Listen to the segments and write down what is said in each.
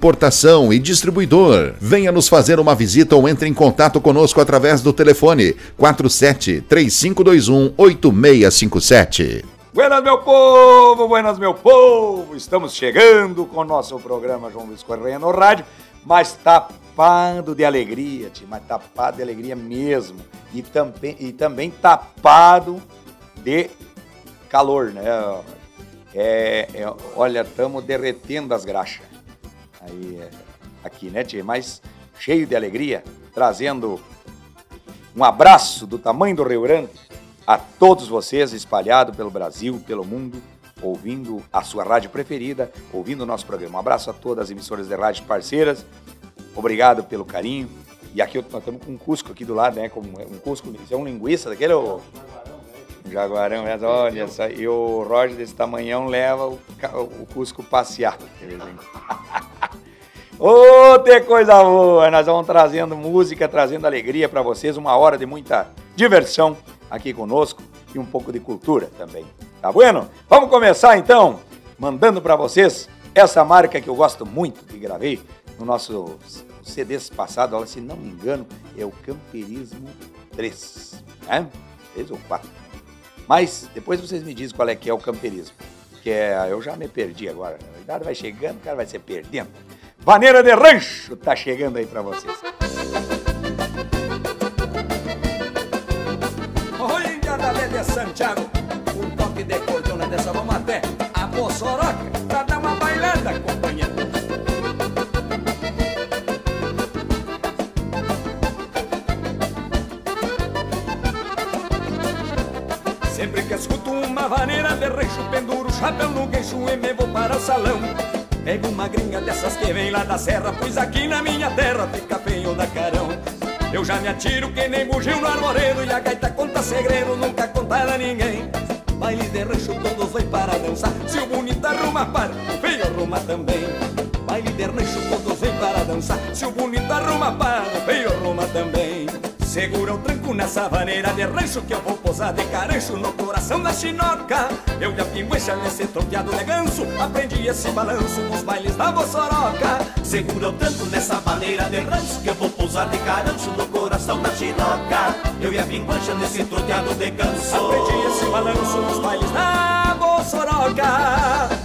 importação e distribuidor. Venha nos fazer uma visita ou entre em contato conosco através do telefone 47 3521 8657. Buenas, meu povo, buenas, meu povo. Estamos chegando com o nosso programa João Luiz Correia no rádio, mas tapado de alegria, mas tapado de alegria mesmo. E também, e também tapado de calor, né? É, é, olha, estamos derretendo as graxas aí é, aqui, né, Tia? Mas cheio de alegria, trazendo um abraço do tamanho do Rio Grande a todos vocês espalhados pelo Brasil, pelo mundo, ouvindo a sua rádio preferida, ouvindo o nosso programa. Um abraço a todas as emissoras de rádio parceiras. Obrigado pelo carinho. E aqui nós estamos com um Cusco aqui do lado, né? Como um Cusco, isso é um linguiça daquele ou jaguarão, mas olha só, e o Roger desse tamanhão leva o, o Cusco passear. Ô, tem coisa boa! Nós vamos trazendo música, trazendo alegria para vocês, uma hora de muita diversão aqui conosco e um pouco de cultura também. Tá bueno? Vamos começar então, mandando para vocês essa marca que eu gosto muito, que gravei no nosso CDs passado, se não me engano, é o Camperismo 3, né? 3 ou 4. Mas depois vocês me dizem qual é que é o camperismo. Que é, eu já me perdi agora. A idade vai chegando, o cara vai se perdendo. Vaneira de Rancho tá chegando aí para vocês. Santiago, um toque de cordona dessa vamos até a de rancho, penduro chapéu no queixo e me vou para o salão. Pego uma gringa dessas que vem lá da serra, pois aqui na minha terra fica feio da carão. Eu já me atiro que nem bugio no arvoredo e a gaita conta segredo, nunca contada a ninguém. Baile de rancho todos vêm para dançar, se o bonito arruma par, o feio arruma também. Baile de rancho todos vêm para dançar, se o bonito arruma par, o feio arruma também. Segura o tranco nessa vaneira de rancho que eu vou posar de carancho no coração da chinoca. Eu e a pinguecha nesse troteado de ganso, aprendi esse balanço nos bailes da Bossoroca. Segura o tranco nessa vaneira de rancho que eu vou posar de carancho no coração da chinoca. Eu e a pinguecha nesse troteado de ganso, aprendi esse balanço nos bailes da Bossoroca.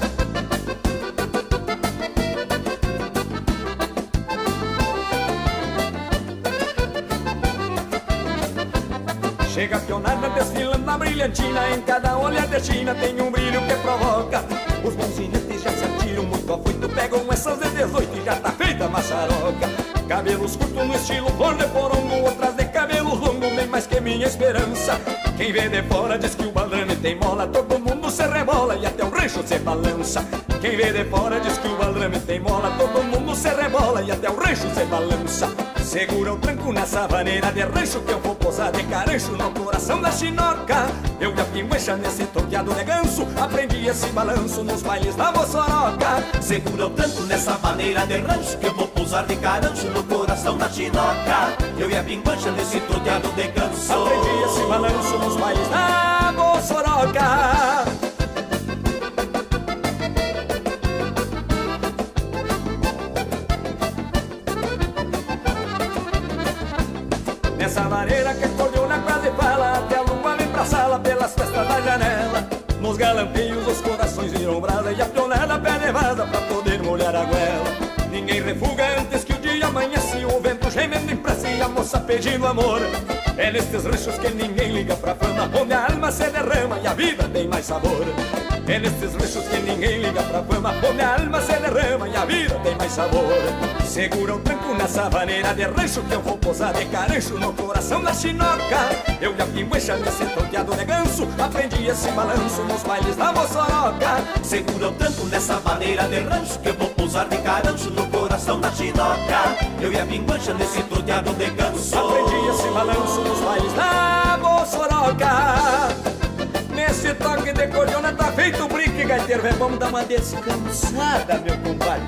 Chega pionada desfilando na brilhantina. Em cada olhar de China tem um brilho que provoca. Os bons já se atiram muito afoito Pegam essas de 18 e já tá feita a maçaroca. Cabelos curtos no estilo flor de porongo Outras de cabelos longos, bem mais que minha esperança. Quem vê de fora diz que o balame tem mola. Todo mundo se rebola e até o rancho se balança. Quem vê de fora diz que o balame tem mola. Todo mundo se rebola e até o rancho se balança Segura o tranco nessa vaneira de rancho Que eu vou posar de carancho no coração da chinoca. Eu e a pinguecha nesse toqueado de ganso Aprendi esse balanço nos bailes da Moçoroca. Segura o tranco nessa vaneira de rancho Que eu vou posar de carancho no coração da chinoca. Eu e a pinguecha nesse toqueado de ganso. Aprendi esse balanço nos bailes da Moçoroca festas da janela Nos galampeios os corações viram brasa E a pionada pé nevada pra poder molhar a goela Ninguém refuga antes que o dia amanhece O vento gemendo em pressa e a moça pedindo amor. É nestes ranchos que ninguém liga pra fama, onde a alma se derrama e a vida tem mais sabor. É nestes ranchos que ninguém liga pra fama, onde a alma se derrama e a vida tem mais sabor. Segura o tranco nessa vaneira de rancho que eu vou posar de carancho no coração da chinoca. Eu e a pinguecha nesse troteado de ganso, aprendi esse balanço nos bailes da moçoroca. Segura o tranco nessa maneira de rancho Que eu vou pousar de carancho no coração da chinoca Eu e a pinguancha nesse troteado de ganso Aprendi esse balanço nos bailes da moçoroca. Nesse toque de cordiona tá feito o brinque, gaiteiro. Vamos dar uma descansada, meu compadre.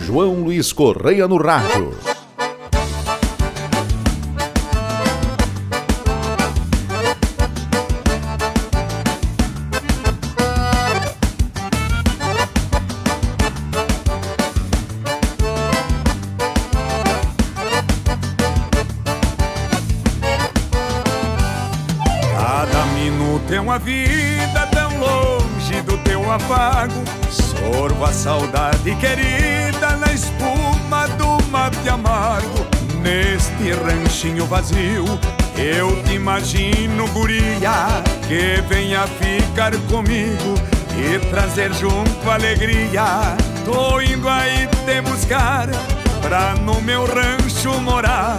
João Luiz Correia no rádio. Sorvo a saudade querida na espuma do mate amargo. Neste ranchinho vazio, eu te imagino, guria, que venha ficar comigo e trazer junto alegria. Tô indo aí te buscar pra no meu rancho morar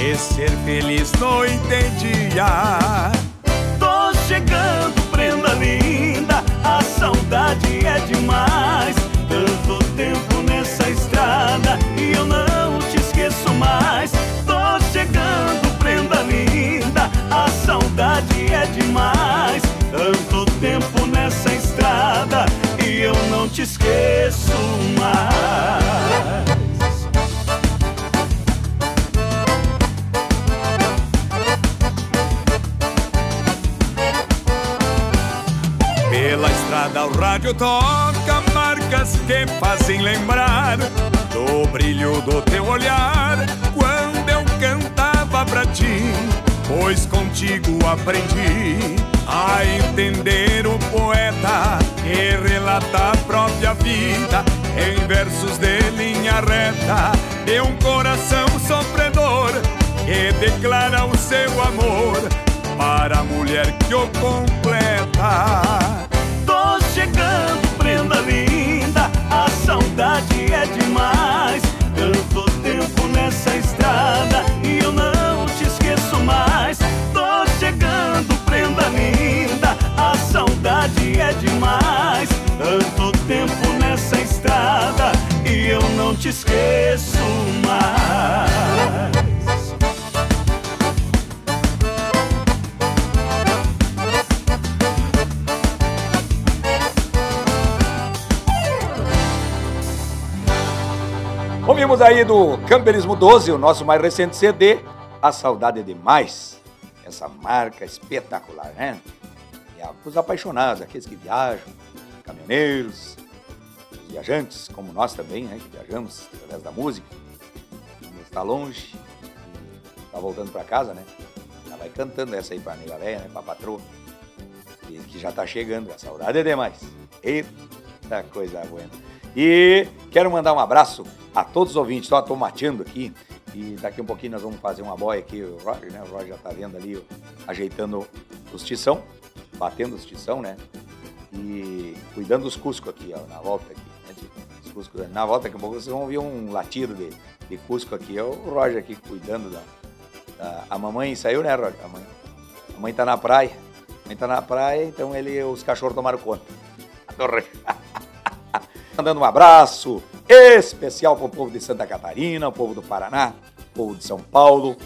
e ser feliz noite e dia. Tô chegando, prenda linda saudade é demais. Tanto tempo nessa estrada E eu não te esqueço mais. Tô chegando, prenda linda A saudade é demais. Tanto rádio toca marcas que fazem lembrar do brilho do teu olhar quando eu cantava pra ti. Pois contigo aprendi a entender o poeta que relata a própria vida em versos de linha reta de um coração sofredor que declara o seu amor para a mulher que o completa. Chegando, prenda linda, a saudade é demais. Tanto tempo nessa estrada e eu não te esqueço mais. Tô chegando, prenda linda, a saudade é demais. Tanto tempo nessa estrada e eu não te esqueço mais. Aí do Camperismo 12, o nosso mais recente CD, A Saudade é Demais. Essa marca espetacular, né? E é os apaixonados, aqueles que viajam, caminhoneiros, os viajantes, como nós também, né? Que viajamos através da música. Quando está longe, está voltando para casa, né? Já vai cantando essa aí pra nega velha, né? Pra patroa. Que, que já tá chegando, a saudade é demais. Eita coisa boa. E quero mandar um abraço a todos os ouvintes. Estou mateando aqui e daqui um pouquinho nós vamos fazer uma boia aqui. O Roger, né? O Roger já tá vendo ali, ajeitando os tição, batendo os tição, né? E cuidando dos cuscos aqui, ó, na volta aqui. Né? cuscos, na volta daqui a pouco vocês vão ouvir um latido de, de cusco aqui. É o Roger aqui cuidando da, da- A mamãe saiu, né, Roger? A mãe, a mãe tá na praia. A mãe tá na praia, então ele, os cachorros tomaram conta. Adorei. Mandando um abraço especial para o povo de Santa Catarina, o povo do Paraná, o povo de São Paulo,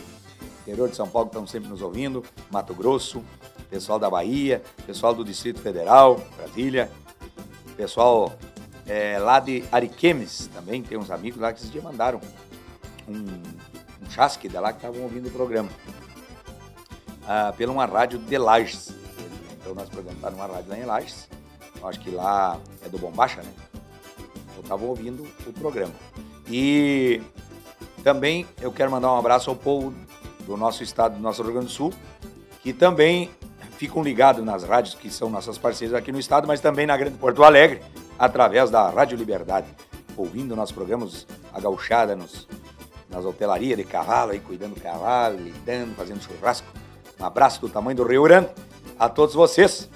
interior de São Paulo que estão sempre nos ouvindo, Mato Grosso, pessoal da Bahia, pessoal do Distrito Federal, Brasília, pessoal é, lá de Ariquemes também, tem uns amigos lá que esses dias mandaram um, um chasque de lá que estavam ouvindo o programa. Ah, pela uma rádio de Lages. Então nós programamos tá numa rádio lá em Lages. Eu acho que lá é do Bombacha, né? Eu estava ouvindo o programa. E também eu quero mandar um abraço ao povo do nosso estado, do nosso Rio Grande do Sul, que também ficam ligados nas rádios que são nossas parceiras aqui no estado, mas também na Grande Porto Alegre, através da Rádio Liberdade, ouvindo nossos programas, a nos, nas hotelarias de cavalo, aí cuidando do cavalo, lidando, fazendo churrasco. Um abraço do tamanho do Rio Grande a todos vocês.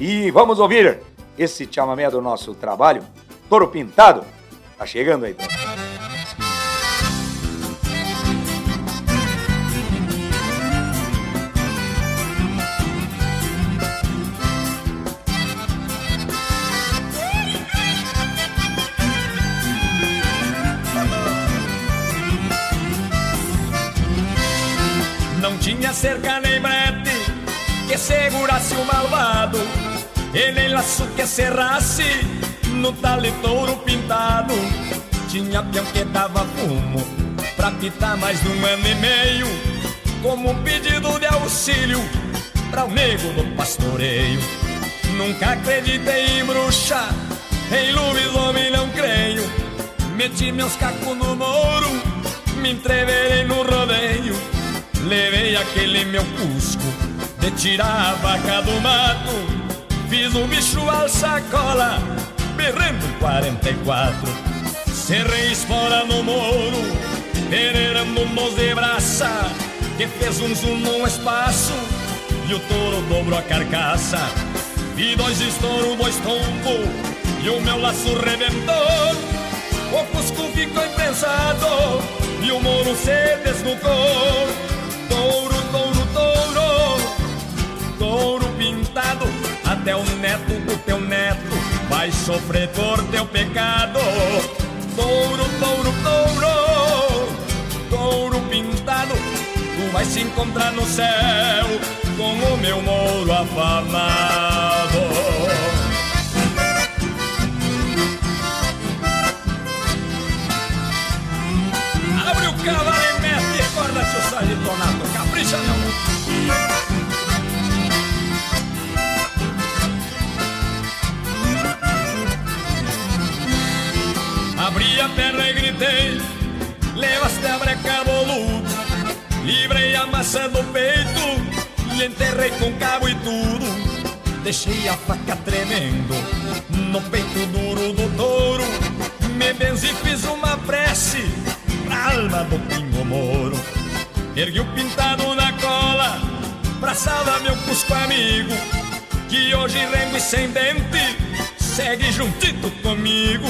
E vamos ouvir esse chamamé do nosso trabalho, Toro Pintado. Tá chegando aí. Não tinha cerca nem brete que segurasse o malvado E nem laço que cerrasse no tale touro pintado. Tinha peão que dava fumo pra pitar mais um ano e meio. Como um pedido de auxílio pra o nego do pastoreio. Nunca acreditei em bruxa, em lobisomem não creio. Meti meus cacos no moro, me entreverei no rodeio. Levei aquele meu cusco de tirar a vaca do mato. Fiz o bicho al sacola, berrando 44 Cerrei espora no moro, peneirando um nos de braça Que fez um zoom num espaço e o touro dobrou a carcaça. Vi dois estouros, dois tombos e o meu laço rebentou. O cusco ficou imprensado e o moro se desnucou. Touro, vai sofrer por teu pecado. Touro, touro, touro, touro pintado. Tu vai se encontrar no céu com o meu mouro afamado E gritei Levaste a breca boludo Livrei a maçã do peito E enterrei com cabo e tudo. Deixei a faca tremendo No peito duro do touro. Me benzi fiz uma prece Pra alma do pingo moro. Ergui o pintado na cola Pra salvar meu cusco amigo Que hoje rengo e sem dente Segue juntito comigo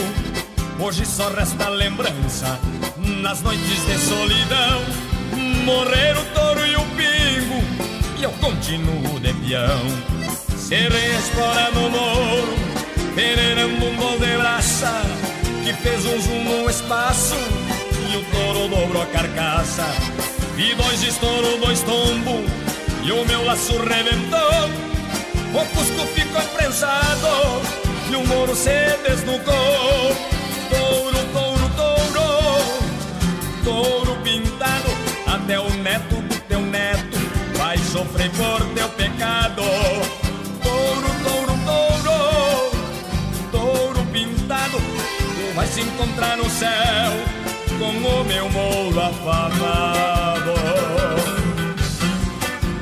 Hoje só resta lembrança nas noites de solidão. Morrer o touro e o pingo, e eu continuo de peão. Serei espora no moro, peneirando um gol de braça, que fez um zoom no espaço, e o touro dobrou a carcaça. Vi dois estouros, dois tombos, e o meu laço rebentou. O cusco ficou imprensado, e o moro se desnucou touro pintado, até o neto do teu neto vai sofrer por teu pecado. Touro, touro, touro, touro pintado, tu vai se encontrar no céu com o meu mouro afamado.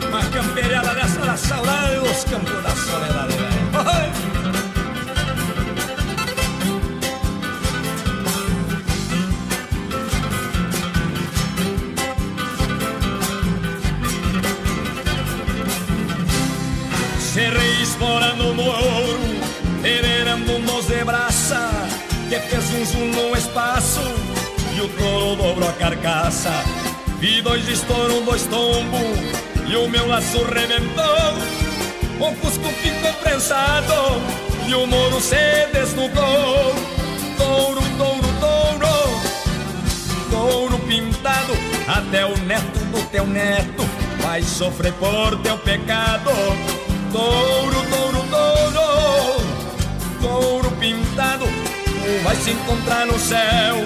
Uma campeirada dessa da saudade dos campos da soledade, velho. Espora no um nos de braça, que fez um zoom no espaço, e o touro dobrou a carcaça. Vi dois estouros, dois tombos, e o meu laço rebentou. O cusco ficou prensado, e o moro se desnudou. Touro, touro, touro, touro pintado, até o neto do teu neto vai sofrer por teu pecado. Touro, touro, tu vai se encontrar no céu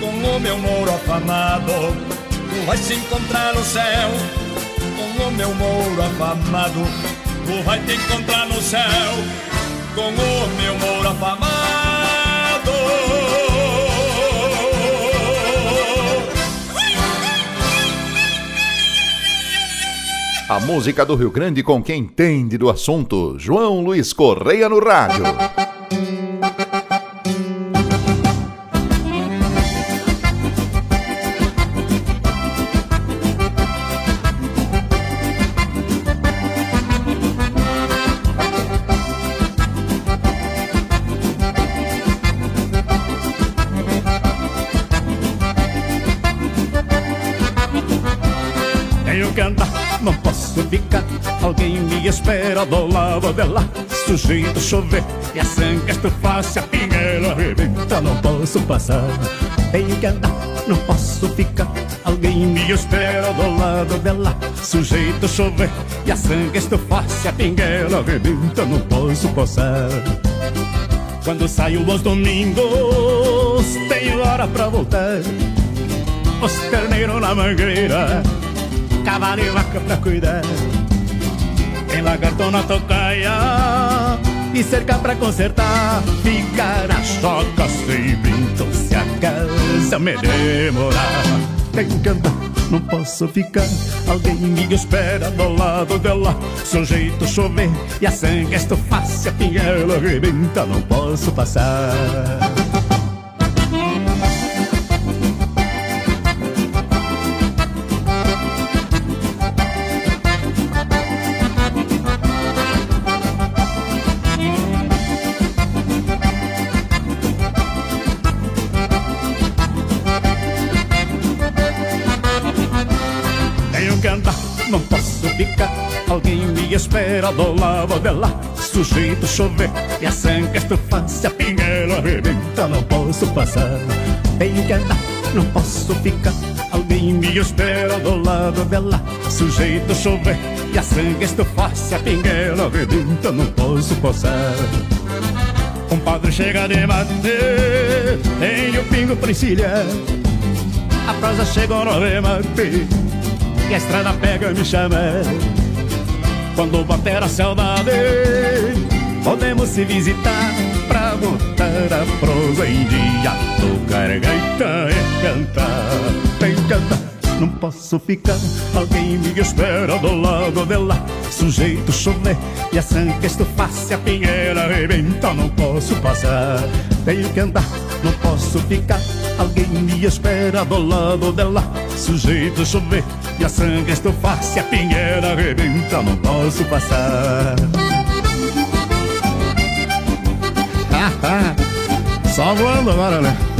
com o meu mouro afamado. Tu vai se encontrar no céu com o meu mouro afamado. Tu vai te encontrar no céu com o meu mouro afamado. A música do Rio Grande com quem entende do assunto. João Luiz Correia no rádio. Do lado dela Sujeito chover e a sangue estufar Se a pinguela arrebenta, não posso passar Tenho que andar, não posso ficar Alguém me espera do lado dela Sujeito chover e a sangue estufar Se a pinguela arrebenta, não posso passar quando saio aos domingos, tenho hora pra voltar. Os terneiros na mangueira, cavalo e vaca pra cuidar. Tem lagarto na tocaia e cerca pra consertar. Ficar na choca sem brinco se a casa me demorar. Tenho que andar não posso ficar. Alguém me espera do lado dela. Seu jeito chover e a sangue estufar. Se a pinhela arrebenta, não posso passar. Espera do lado dela Sujeito chover e a sangue estufar Se a pinguela arrebenta não posso passar. Tenho que andar, não posso ficar Alguém me espera do lado dela Sujeito chover e a sangue estufar Se a pinguela arrebenta não posso passar. Um padre chega de mate Tenho pingo pra encilhar A prosa chegou no remate E a estrada pega me chama quando bater a saudade Podemos se visitar Pra botar a prosa em dia. Tocar gaita e cantar Vem cantar. Não posso ficar Alguém me espera do lado dela Sujeito chover e a sangue estufar Se a pinheira arrebenta não posso passar. Tenho que andar, não posso ficar Alguém me espera do lado dela Sujeito chover e a sangue estufar Se a pinheira arrebenta não posso passar Só voando agora, né?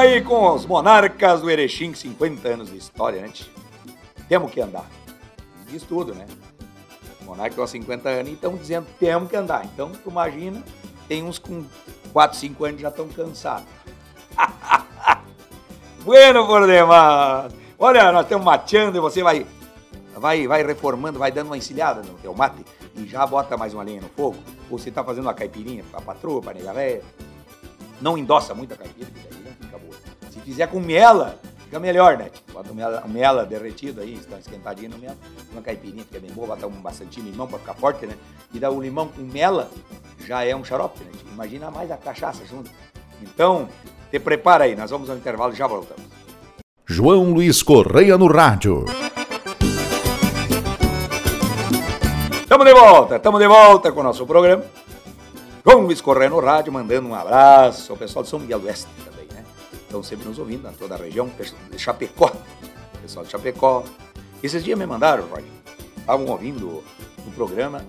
Aí com os monarcas do Erechim, 50 anos de história, né? Temos que andar. Diz tudo, né? Os monarcas há 50 anos e estão dizendo temos que andar. Então, tu imagina, tem uns com 4, 5 anos já estão cansados. bueno por demais. Olha, nós estamos mateando e você vai, vai, vai reformando, vai dando uma encilhada no teu mate e já bota mais uma lenha no fogo. Ou você está fazendo uma caipirinha para patroa, para nega velha. Não endossa muito a caipira, Se fizer com mela, fica melhor, né? Tipo, bota mela, mela derretida aí, está esquentadinha no mela. Uma caipirinha fica bem boa, bota um bastante limão para ficar forte, né? E dá o limão com mela, já é um xarope, né? Tipo, imagina mais a cachaça junto. Então, te prepara aí, nós vamos ao intervalo e já voltamos. João Luiz Correia no rádio. Estamos de volta, estamos de volta com o nosso programa. João Luiz Correia no rádio, mandando um abraço ao pessoal de São Miguel do Oeste também? Estão sempre nos ouvindo, na toda a região, Chapecó, pessoal de Chapecó. Esses dias me mandaram, Roy, estavam ouvindo o programa,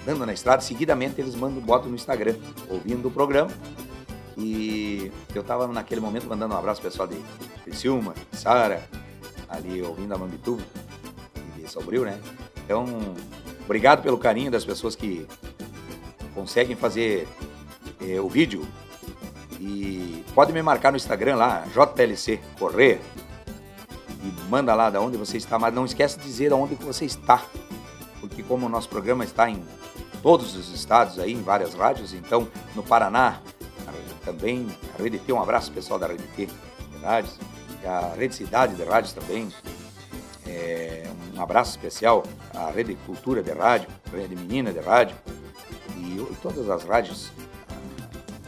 andando na estrada, seguidamente eles mandam, botam no Instagram, ouvindo o programa. E eu estava naquele momento mandando um abraço pessoal de Criciúma, Sara, ali ouvindo a Mambituba e de Sobril, né? Então, obrigado pelo carinho das pessoas que conseguem fazer é, o vídeo e pode me marcar no Instagram lá, JLC Correr. E manda lá de onde você está, mas não esquece de dizer onde você está, porque como o nosso programa está em todos os estados aí, em várias rádios, então no Paraná também, a Rede T, um abraço pessoal da Rede T de rádios, a Rede Cidade de rádios também, é, um abraço especial à Rede Cultura de Rádio, Rede Menina de Rádio, e, todas as rádios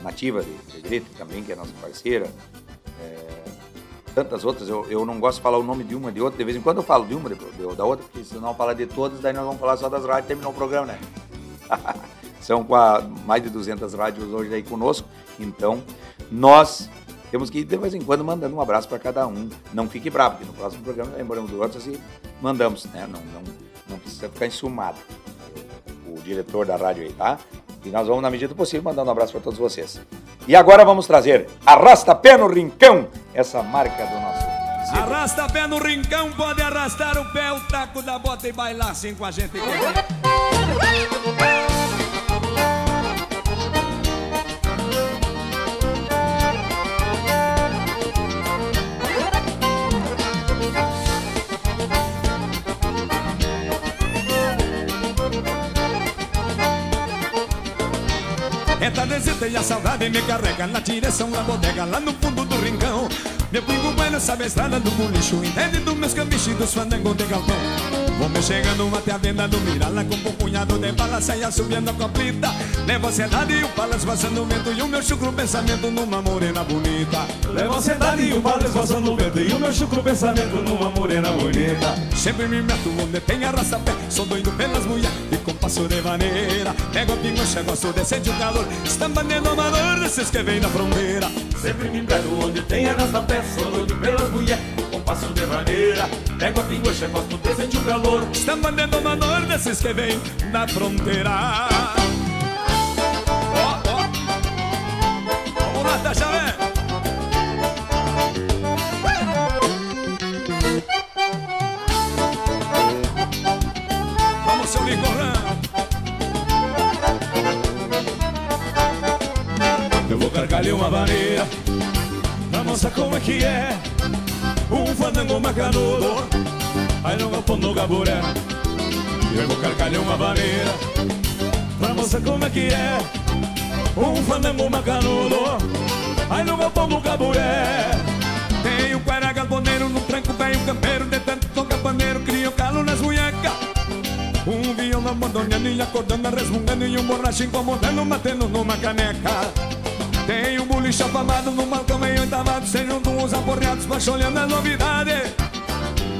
nativas de, direito também, que é nossa parceira. É, tantas outras, eu, eu não gosto de falar o nome de uma, de outra, de vez em quando eu falo de uma, de, da outra, porque se não falar de todas, daí nós vamos falar só das rádios e o programa, né? São mais de 200 rádios hoje aí conosco, então nós temos que de vez em quando mandando um abraço para cada um. Não fique bravo, porque no próximo programa lembramos do outro e mandamos, né? Não, não, não precisa ficar ensumado. O diretor da rádio aí, tá? E nós vamos, na medida do possível, mandando um abraço para todos vocês. E agora vamos trazer Arrasta Pé no Rincão, essa marca do nosso. Arrasta pé no rincão, pode arrastar o pé, o taco da bota e bailar assim com a gente. E a saudade me carrega na direção da bodega, lá no fundo do rincão. Meu pingo bueno sabe a estrada do bolicho, entende dos meus camichos e dos fandangos de galpão. Vou chegando até a venda do Mirala com um punhado de bala, saia subindo a coplita. Levo a cidade e o palas vazando o vento e o meu chucro pensamento numa morena bonita. Levo a cidade e o palas vazando o vento e o meu chucro pensamento numa morena bonita. Sempre me meto onde tem arrasta-pé, sou doido pelas mulheres e com passo de maneira. Pego a pingucha, gosto de sentir o calor, estambanendo amador desses que vem da fronteira. Sempre me pego onde tem arrasta-pé, sou doido pelas mulheres com passo de maneira. Pego a pingucha, gosto de sentir o calor. Estão mandando amador desses que vem da fronteira. Que é Um fandango macanudo. Aí no galpão do gaburé Eu vou gargalhar uma vaneira Pra mostrar como é que é Um fandango macanudo. Aí no galpão do gaburé Tem um guará galponeiro no tranco velho campeiro De tanto toca paneiro, cria o calo nas munhecas Um violão abandonando e acordando, resmungando E um borracho incomodando, batendo numa caneca Tem um boliche afamado no balcão meio oitavado Se juntam os aporreados, olhando a novidade.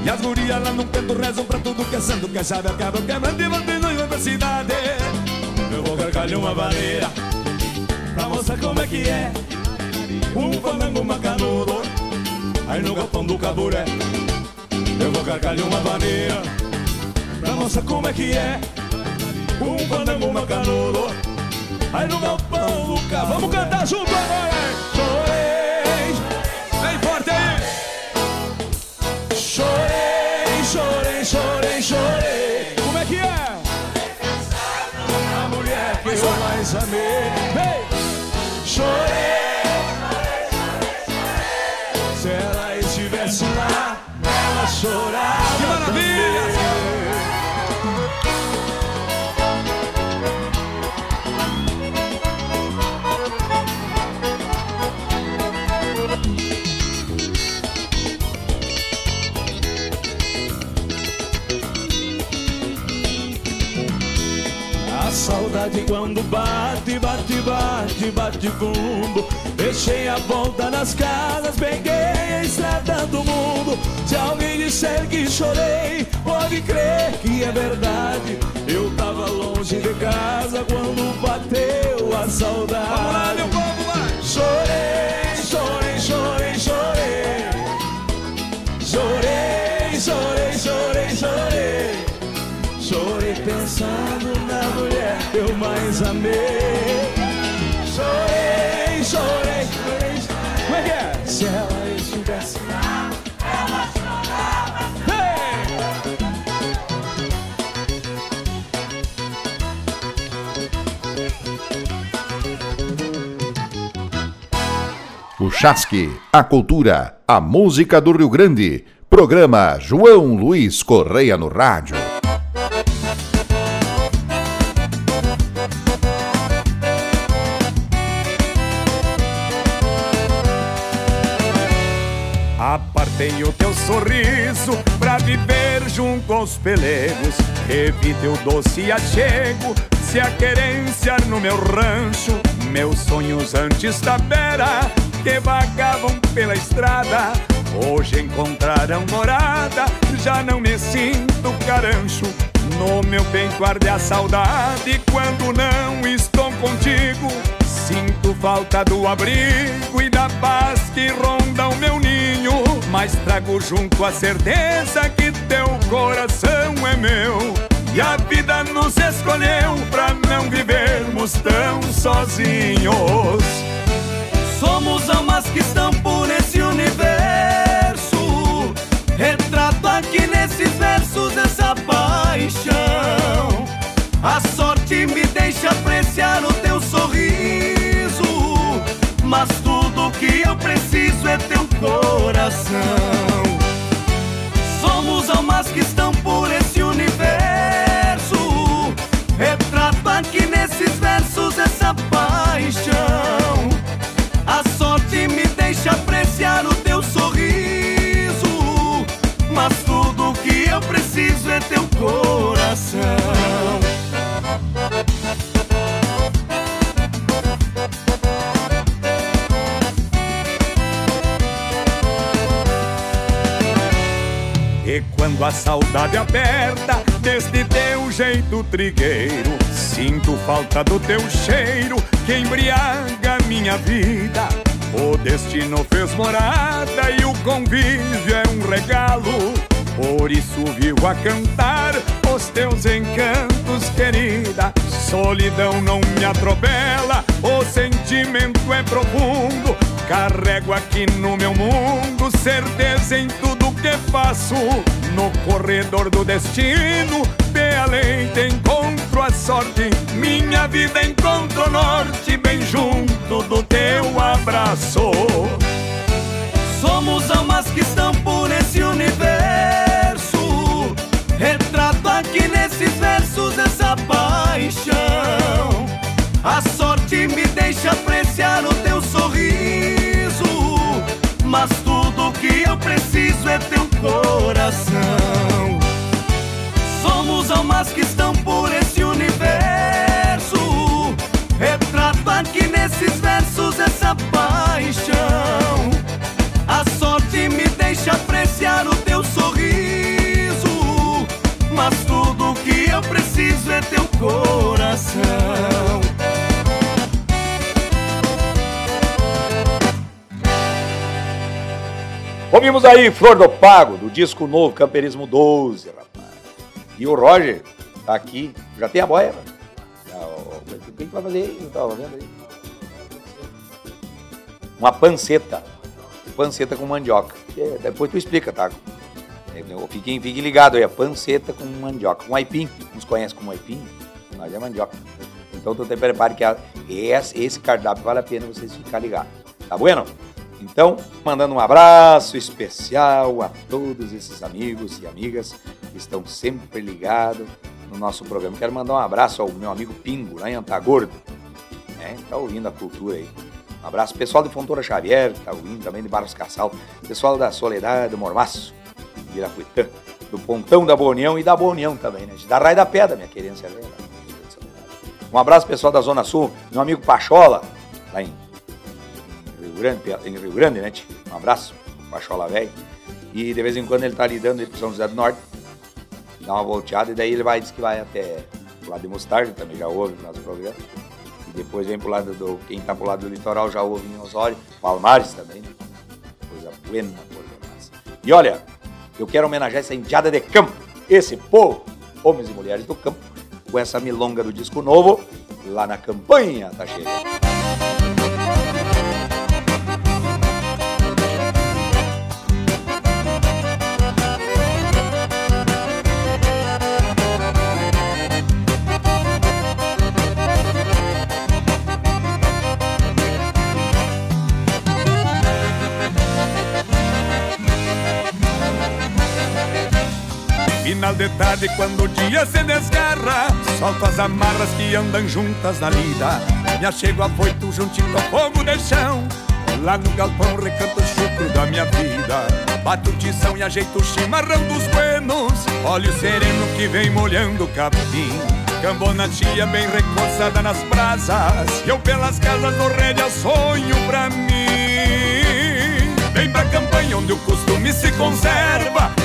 E as gurias lá no canto rezam pra tudo que é santo Que a chave acaba quebrando e batendo em outra cidade Eu vou gargalhar uma vaneira Pra mostrar como é que é. Um fandango macanudo Aí no galpão do caburé. Eu vou gargalhar uma vaneira Pra mostrar como é que é. Um fandango macanudo Aí no galpão do caburé Vamos cantar junto agora quando bate, bate, bate, bate fundo Deixei a volta nas casas, peguei a estrada do mundo. Se alguém disser que chorei, pode crer que é verdade. Eu tava longe de casa quando bateu a saudade. Vamos lá, meu povo, vai! Chorei, chorei, chorei, chorei. Chorei, chorei, chorei, chorei. Chorei pensando mais amei Chorei, chorei, chorei Como é que é? Se ela estivesse lá, ela chorava O Chasque, a cultura, a música do Rio Grande. Programa João Luiz Correia no Rádio. Apartei o teu sorriso pra viver junto aos pelegos. Revi teu doce achego, se a querência no meu rancho. Meus sonhos antes da beira, que vagavam pela estrada. Hoje encontraram morada, já não me sinto carancho. No meu peito arde a saudade quando não estou contigo. Sinto falta do abrigo e da paz que ronda o meu ninho. Mas trago junto a certeza que teu coração é meu. E a vida nos escolheu pra não vivermos tão sozinhos. Somos almas que estão por esse universo. Retrato aqui nesses versos essa paixão. A sorte me deixa apreciar o teu sorriso. Mas tudo que eu preciso é teu coração. Somos almas que estão A saudade aperta deste teu jeito trigueiro, sinto falta do teu cheiro que embriaga minha vida. O destino fez morada e o convívio é um regalo. Por isso vivo a cantar os teus encantos, querida. Solidão não me atropela, o sentimento é profundo. Carrego aqui no meu mundo certeza em tudo que faço. No corredor do destino, de além te encontro a sorte. Minha vida encontra o norte, bem junto do teu abraço. Somos almas que estão por esse universo. Retrato aqui nesses versos essa paixão. A sorte me deixa apreciar o teu sorriso. Mas tudo que eu preciso é teu coração. Somos almas que estão por esse universo. Retrato aqui nesses versos essa paixão. A sorte me deixa apreciar o teu sorriso. Mas tudo que eu preciso é teu coração. Ouvimos aí Flor do Pago, do disco novo Camperismo 12, rapaz. E o Roger tá aqui. Já tem a boia, O que vai fazer aí? Não tava vendo aí. Uma panceta. Panceta com mandioca. É, Depois tu explica, tá? É, Fiquem, fiquem ligados aí, a panceta com mandioca. Um aipim, uns conhecem como aipim, mas é mandioca. Então tu te prepare que a- esse cardápio vale a pena vocês ficarem ligados. Tá bueno? Então, mandando um abraço especial a todos esses amigos e amigas que estão sempre ligados no nosso programa. Quero mandar um abraço ao meu amigo Pingo, lá em Antagordo. Né? Tá ouvindo a cultura aí. Um abraço pessoal de Fontoura Xavier, tá ouvindo também de Barros Cassal. Pessoal da Soledade, do Mormaço, de Irapuitã, do Pontão da Boa União e da Boa União também, né? Da Raia da Pedra, minha querência. Né? Um abraço pessoal da Zona Sul, meu amigo Pachola, lá em Grande, em Rio Grande, né? tio? Um abraço, Pachola velho. E de vez em quando ele tá lidando ele com São José do Norte, dá uma volteada e daí ele vai, diz que vai até o lado de Mostarda, também já ouve o nosso programa. E depois vem pro lado do. Quem tá pro lado do litoral já ouve em Osório, Palmares também, né? Coisa buena, coisa massa. E olha, eu quero homenagear essa indiada de campo, esse povo, homens e mulheres do campo, com essa milonga do disco novo, lá na campanha, tá chegando. Tarde, quando o dia se desgarra, solto as amarras que andam juntas na lida. Me achego afoito juntinho ao fogo de chão. Lá no galpão recanto o chucro da minha vida. Bato tição e ajeito o chimarrão dos buenos. Olho sereno que vem molhando o capim. Cambona tia bem recoçada nas brasas. E eu pelas casas do rédea sonho pra mim. Vem pra campanha onde o costume se conserva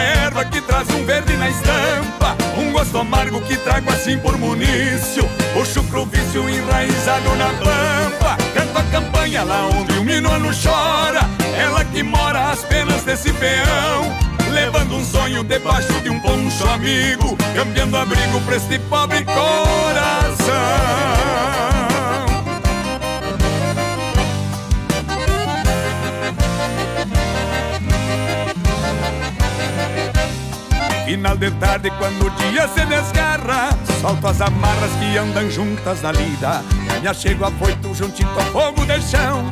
Erva que traz um verde na estampa Um gosto amargo que trago assim por munício O chucro vício enraizado na pampa. Canto a campanha lá onde o minuano chora Ela que mora às penas desse peão Levando um sonho debaixo de um poncho amigo Cambiando abrigo pra este pobre coração Final de tarde, quando o dia se desgarra, solto as amarras que andam juntas na lida. Me achego afoito juntinho ao fogo de chão.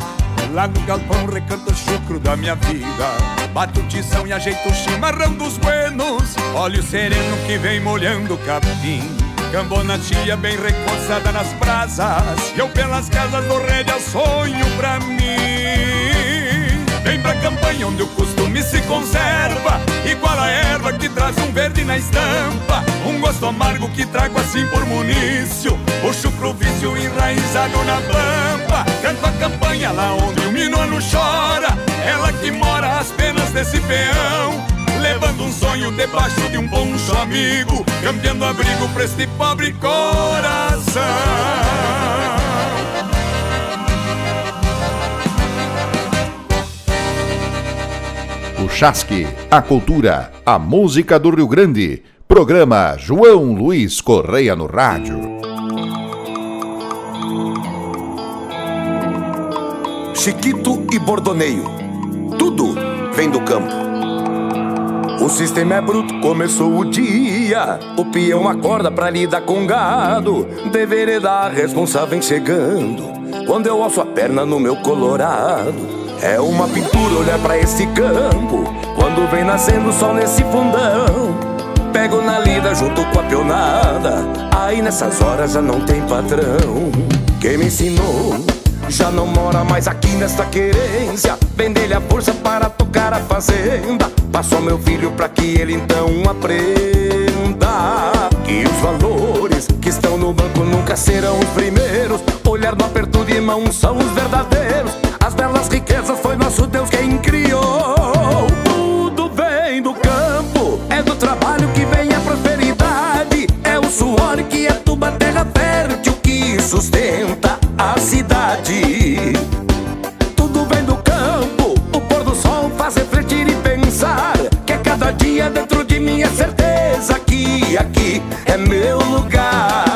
Lá no galpão recanto o chucro da minha vida. Bato tição e ajeito o chimarrão dos buenos. Olho sereno que vem molhando o capim. Cambona tia bem recoçada nas brasas. E eu pelas casas do rédea sonho pra mim. Vem pra campanha onde o costume se conserva. Igual a erva que traz um verde na estampa? Um gosto amargo que trago assim por munício. Puxo pro vício enraizado na pampa. Canto a campanha lá onde o minuano chora. Ela que mora às penas desse peão. Levando um sonho debaixo de um poncho amigo. Cambiando abrigo pra este pobre coração Chasque, a cultura, a música do Rio Grande. Programa João Luiz Correia no Rádio. Chiquito e bordoneio. Tudo vem do campo. O sistema é bruto, começou o dia. O peão acorda pra lidar com gado. Deveria dar responsável chegando. Quando eu alço a perna no meu colorado. É uma pintura olhar para esse campo Quando vem nascendo o sol nesse fundão. Pego na lida junto com a pionada Aí nessas horas já não tem patrão. Quem me ensinou já não mora mais aqui nesta querência. Vende-lhe a força para tocar a fazenda. Passou meu filho para que ele então aprenda. Que os valores que estão no banco nunca serão os primeiros. Olhar no aperto de mão são os verdadeiros. As belas riquezas sustenta a cidade. Tudo vem do campo, o pôr do sol faz refletir e pensar que cada dia dentro de mim é certeza que aqui é meu lugar.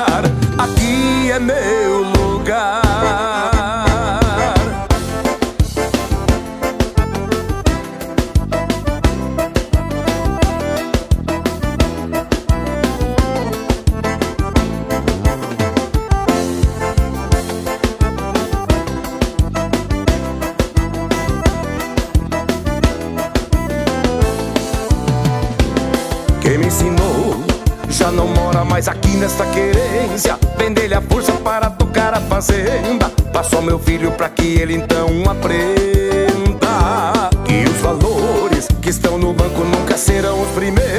Mas aqui nesta querência. Vende-lhe a força para tocar a fazenda. Passou meu filho para que ele então aprenda. Que os valores que estão no banco nunca serão os primeiros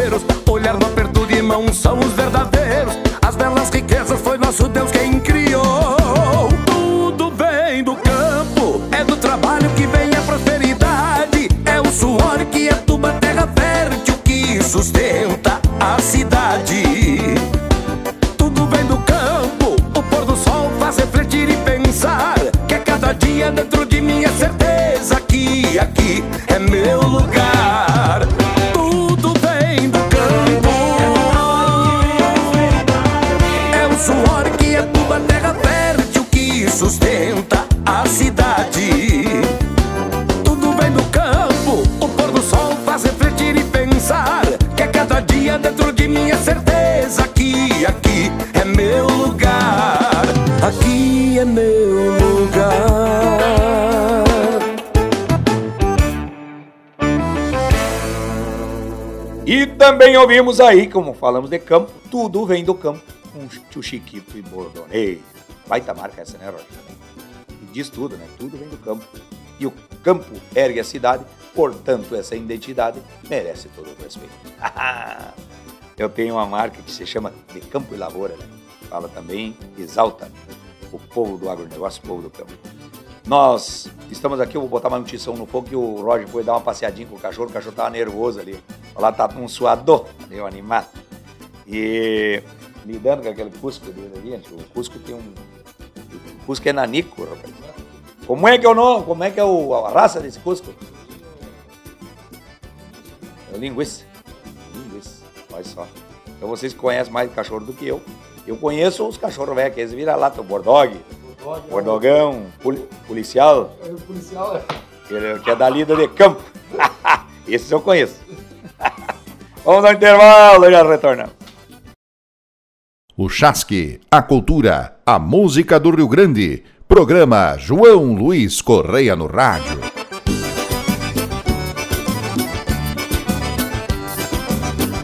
também ouvimos aí, como falamos de campo, tudo vem do campo, com tio Chiquito e Bordonei. Baita marca essa, né, Roger? Diz tudo, né? Tudo vem do campo. E o campo ergue a cidade, portanto, essa identidade merece todo o respeito. Eu tenho uma marca que se chama de Campo e Lavoura, né? Fala também, exalta o povo do agronegócio, o povo do campo. Nós estamos aqui, eu vou botar uma notícia no fogo que o Roger foi dar uma passeadinha com o cachorro, o cachorro tava nervoso ali. Lá tá um suador, meio animado. E lidando com aquele Cusco dele ali, o Cusco tem um. O Cusco é nanico, rapaz. Como é que é o nome? Como é que é o, a raça desse Cusco? É linguiça. Linguiça. Olha só. Então vocês conhecem mais cachorro do que eu. Eu conheço os cachorros velhos, aqueles vira-lata, o Bordog, Bordogão, poli- policial, O policial é. ele- que é da lida de campo. Esses eu conheço. Vamos ao intervalo, já retornamos. O Chasque, a cultura, a música do Rio Grande. Programa João Luiz Correia no Rádio.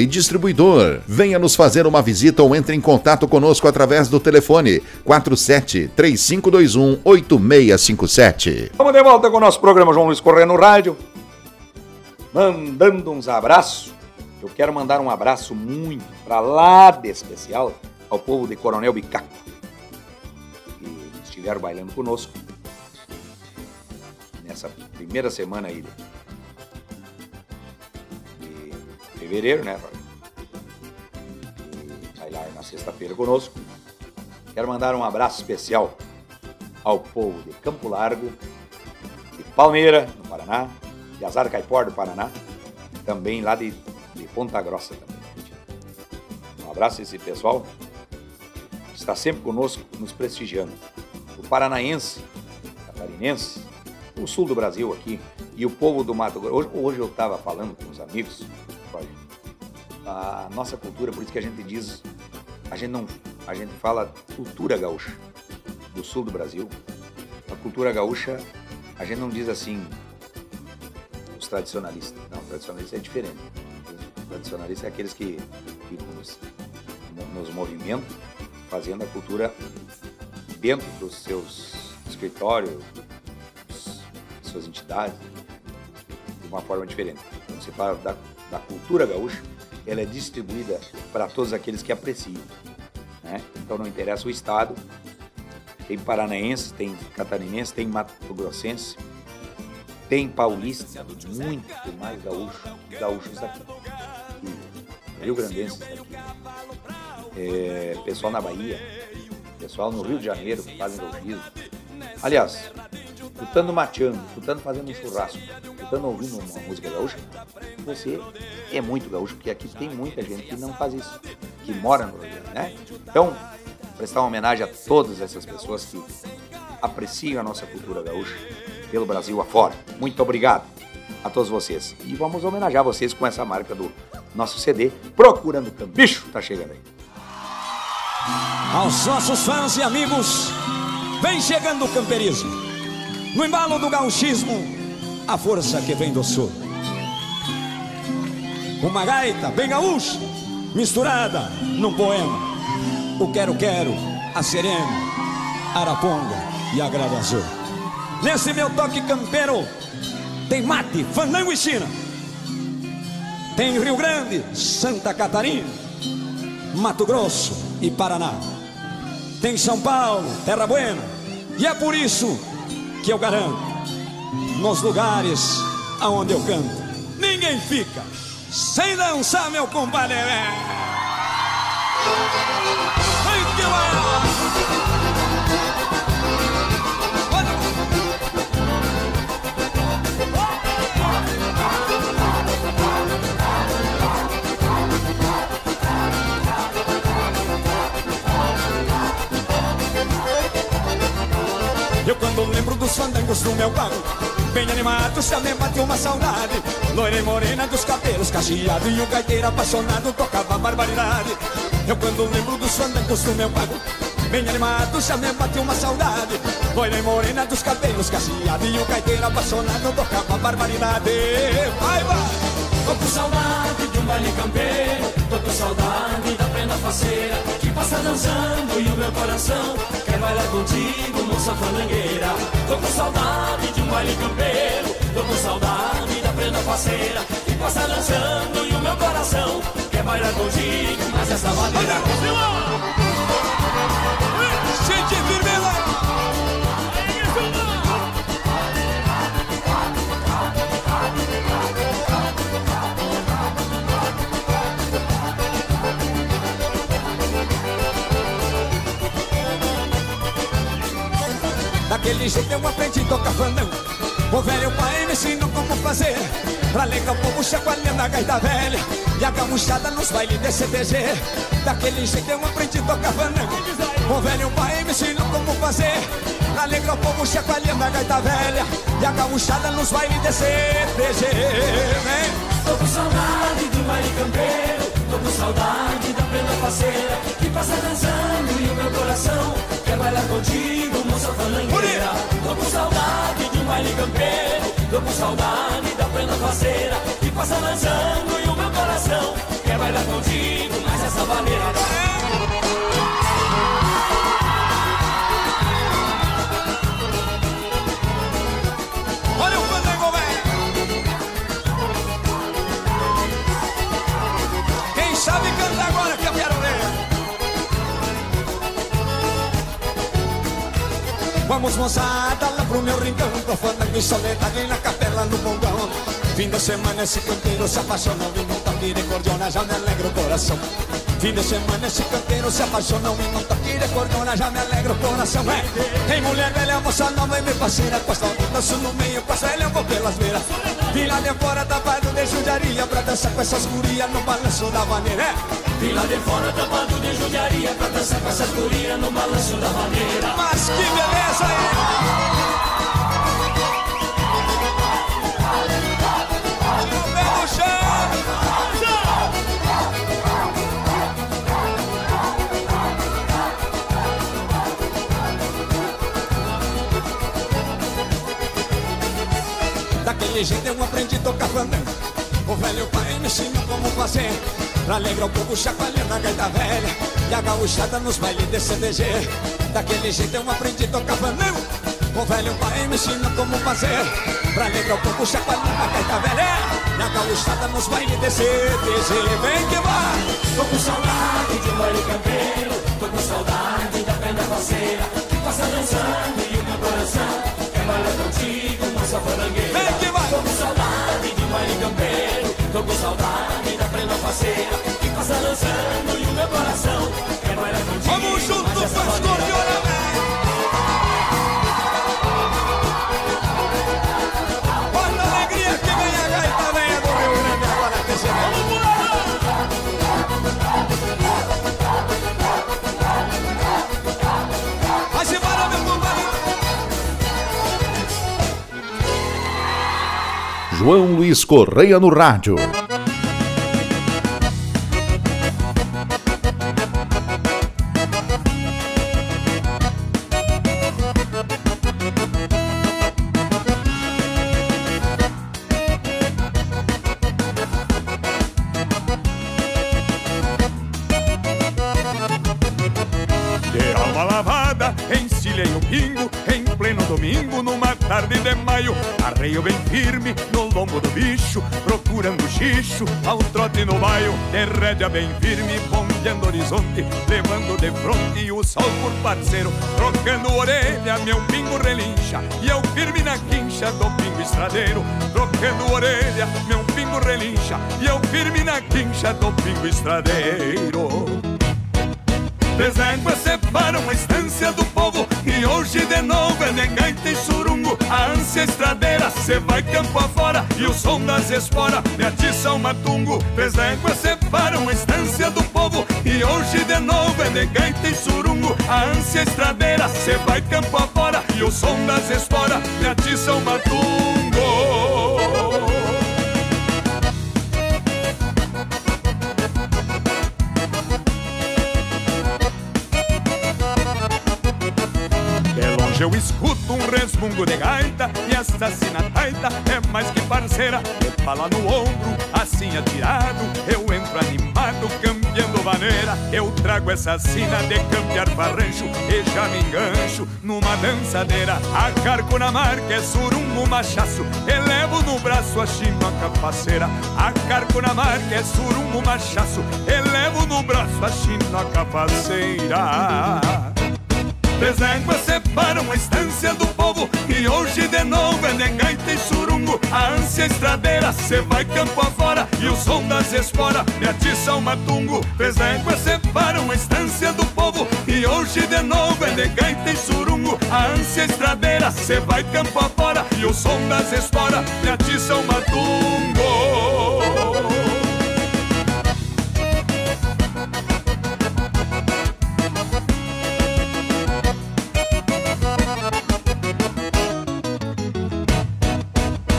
e Distribuidor. Venha nos fazer uma visita ou entre em contato conosco através do telefone 47 3521 8657. Vamos de volta com o nosso programa João Luiz Correia no Rádio. Mandando uns abraços. Eu quero mandar um abraço muito para lá de especial ao povo de Coronel Bicaco. Que estiveram bailando conosco nessa primeira semana aí fevereiro, né? E bailaram na sexta-feira conosco. Quero mandar um abraço especial ao povo de Campo Largo, de Palmeira, no Paraná, de Azar Caipor, do Paraná, também lá de, de Ponta Grossa também. Um abraço a esse pessoal que está sempre conosco, nos prestigiando. O paranaense, catarinense, o sul do Brasil aqui, e o povo do Mato Grosso. Hoje, hoje eu estava falando com os amigos, a nossa cultura, por isso que a gente diz, a gente não, a gente fala cultura gaúcha do sul do Brasil. A cultura gaúcha, a gente não diz assim os tradicionalistas. Não, tradicionalista é diferente. Os tradicionalistas é aqueles que ficam nos, nos movimentos, fazendo a cultura dentro dos seus escritórios, suas entidades, de uma forma diferente. Quando você fala da, da cultura gaúcha, ela é distribuída para todos aqueles que apreciam. Né? Então não interessa o estado, tem paranaense, tem catarinense, tem mato-grossense, tem paulista, muito mais gaúcho, gaúchos aqui. E Rio Grandenses aqui. É, pessoal na Bahia, pessoal no Rio de Janeiro que fazem gaúchismo. Aliás, escutando mateando, escutando fazendo um churrasco, escutando ouvindo uma música gaúcha, você é muito gaúcho, porque aqui tem muita gente que não faz isso, que mora no Rio, né? Então, prestar uma homenagem a todas essas pessoas que apreciam a nossa cultura gaúcha pelo Brasil afora. Muito obrigado a todos vocês. E vamos homenagear vocês com essa marca do nosso CD, Procurando Cambicho, tá chegando aí. Aos nossos fãs e amigos, vem chegando o camperismo. No embalo do gauchismo, a força que vem do sul. Uma gaita bem gaúcha, misturada num poema. O quero-quero, a serena, araponga e a grada azul. Nesse meu toque campeiro, tem mate, fandango e china. Tem Rio Grande, Santa Catarina, Mato Grosso e Paraná. Tem São Paulo, Terra Buena. E é por isso que eu garanto, nos lugares aonde eu canto, ninguém fica sem dançar, meu compadre. Ai, que vai! Eu quando lembro dos fandangos do meu bairro Bem animado, me bateu uma saudade. Loira e morena dos cabelos cacheados E o gaiteiro apaixonado tocava barbaridade. Eu quando lembro dos fandangos do meu bairro Bem animado, me bateu uma saudade. Loira e morena dos cabelos cacheados E o gaiteiro apaixonado tocava barbaridade. Vai, vai! Tô com saudade de um baile campeiro Tô com saudade da prenda faceira que passa dançando e o meu coração quer bailar contigo, moça fandangueira. Tô com saudade de um baile campeiro, tô com saudade da prenda faceira que passa dançando e o meu coração quer bailar contigo, mas essa maneira. Gente! Daquele jeito eu aprendi a tocar fandango O velho pai me ensinou como fazer Pra o povo chacoalhando a gaita velha. E a gamuchada nos bailes de CTG Daquele jeito eu aprendi a tocar fandango O velho pai me ensinou como fazer Pra o povo chacoalhando a gaita velha. E a gamuchada nos bailes de CTG! Tô com saudade do baile campeiro Tô com saudade da prenda parceira Que passa dançando e o meu coração bailar contigo, moça falangueira Tô com saudade de um baile campeiro. Tô com saudade da prenda parceira Que passa dançando e o meu coração Quer bailar contigo, mas essa maneira Vamos moçada lá pro meu rincão Pro fandango e soledade na capela no bongão Fim de semana esse canteiro se apaixonou E não toque de cordiona já me alegra o coração Fim de semana esse canteiro se apaixonou E não toque de cordiona já me alegra o coração é. Tem mulher velha, moça nova e me parceira Com as danço no meio, com as velhas eu vou pelas beiras Vim lá de fora tapado de judiaria Pra dançar com essas gurias no balanço da maneira é. Vim lá de fora tapado de judiaria Pra dançar com essas gurias no balanço da maneira Mas que beleza aí! O pé no chão! Daquele jeito eu aprendi a tocar fandango O velho pai me ensinou como fazer Pra alegrar o povo chacoalhando a gaita velha. E a gauchada nos bailes de CDG Daquele jeito eu aprendi a tocar fandango O velho pai me ensinou como fazer. Pra alegrar o povo chacoalhando a gaita velha. E a gauchada nos bailes de CDG Vem que vai! Tô com saudade de baile campeiro. Tô com saudade da prenda parceira João Luiz Correia no rádio. Estradeiro Trocando orelha, meu pingo relincha E eu firme na quincha do pingo estradeiro. Três separam a estância do povo E hoje de novo é de gaita e surungo. A ânsia estradeira, cê vai campo afora E o som das esporas me atiça o matungo. Três separam a estância do povo E hoje de novo é de gaita e surungo. A ânsia estradeira, cê vai campo afora E o som das esporas me atiça o matungo eu escuto um resmungo de gaita E essa sinataita é mais que parceira É bala no ombro, assim atirado. Eu entro animado, cambiando maneira. Eu trago essa sina de cambiar farrancho E já me engancho numa dançadeira. Acarco na marca, é surungo machaço Elevo no braço a chima capaceira. Acarco na marca, é surungo machaço Elevo no braço a china capaceira Três éguas separam a estância do povo. E hoje de novo é de gaita e surungo. A ânsia estradeira, cê vai campo afora. E o som das esporas me atiça o matungo. Três éguas separam a estância do povo. E hoje de novo é de gaita e surungo. A ânsia estradeira, cê vai campo afora. E o som das esporas me atiça o matungo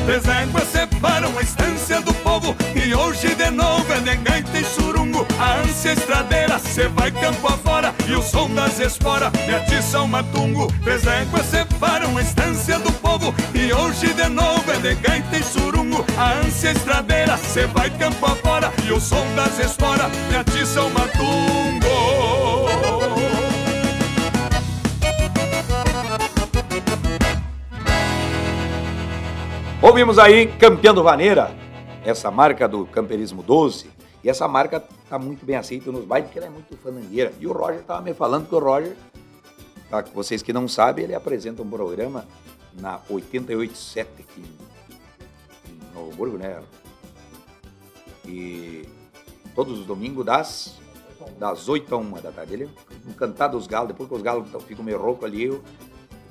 Três éguas separam a estância do povo. E hoje de novo é de gaita e surungo. A ânsia estradeira, cê vai campo afora. E o som das esporas me atiça o matungo. Três éguas separam a estância do povo. E hoje de novo é de gaita e surungo. A ânsia estradeira, cê vai campo afora. E o som das esporas me atiça o matungo Ouvimos aí Campeando Vaneira, essa marca do Camperismo 12. E essa marca tá muito bem aceita nos bailes, porque ela é muito fanangueira. E o Roger tava me falando que o Roger, tá, vocês que não sabem, ele apresenta um programa na 887 aqui em, Novo Hamburgo, né? E todos os domingos das, das 8 a 1 da tarde. Ele no cantar dos galos, depois que os galos ficam meio roucos ali, eu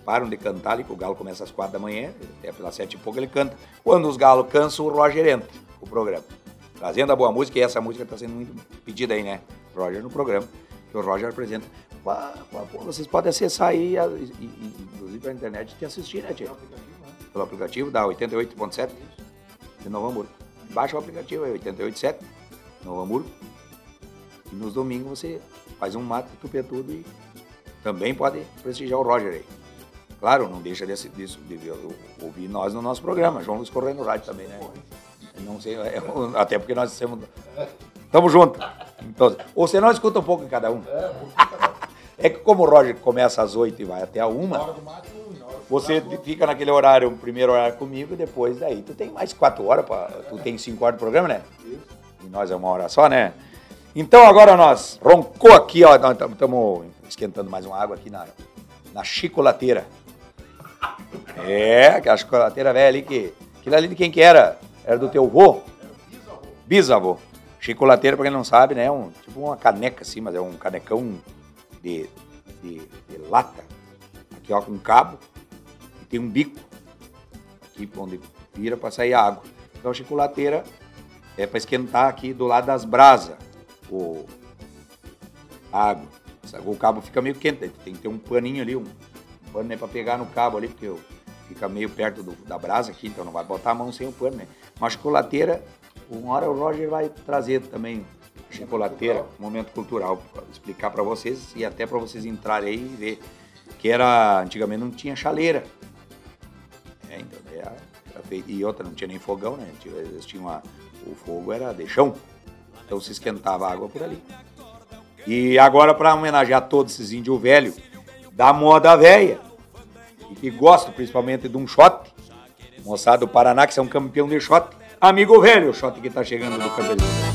param de cantar ali, que o galo começa às quatro da manhã, até pelas sete e pouco ele canta. Quando os galos cansam, o Roger entra o programa. Trazendo a boa música, e essa música está sendo muito pedida aí, né? Roger no programa, que o Roger apresenta. Pô, vocês podem acessar aí, e, e, inclusive pela internet, e assistir, né, Tia? Pelo aplicativo da 88.7 de Novo Hamburgo. Baixa o aplicativo aí, 88.7, Novo Hamburgo. E nos domingos você faz um mato tupetudo e também pode prestigiar o Roger aí. Claro, não deixa desse, disso, de ouvir nós no nosso programa. João Luiz Correia no rádio também, né? Não sei, é, até porque nós estamos. Estamos juntos. Então, ou você não escuta um pouco em cada um. É que como o Roger começa às 8 e vai até a 1, você fica naquele horário, o primeiro horário comigo, e depois daí tu tem mais 4 horas, pra, tu tem 5 horas de programa, né? E nós é uma hora só, né? Então agora nós, roncou aqui, ó, estamos esquentando mais uma água aqui na, na chicolateira. É, aquela chocolateira velha ali que. Aquilo ali de quem que era? Era do teu avô? Bisavô. Chicolateira, pra quem não sabe, né? Um, tipo uma caneca assim, mas é um canecão de, de, de lata. Aqui, ó, com cabo. E tem um bico. Aqui onde vira pra sair água. Então, a chocolateira é pra esquentar aqui do lado das brasas. O, a água. O cabo fica meio quente, tem que ter um paninho ali, um, um pano né, para pegar no cabo ali, porque eu, fica meio perto do, da brasa aqui, então não vai botar a mão sem o pano, né? Mas chocolateira, uma hora o Roger vai trazer também chocolateira, momento cultural, pra explicar para vocês e até para vocês entrarem aí e ver que era, antigamente não tinha chaleira. É, então, era, era feito, e outra, não tinha nem fogão, né? Eles tinham a, o fogo era de chão, então se esquentava a água por ali. E agora, para homenagear todos esses índios velhos, da moda velha, e que gostam principalmente de um shot, moçada do Paraná, que são campeão de shot, amigo velho, o shot que tá chegando do campeonato.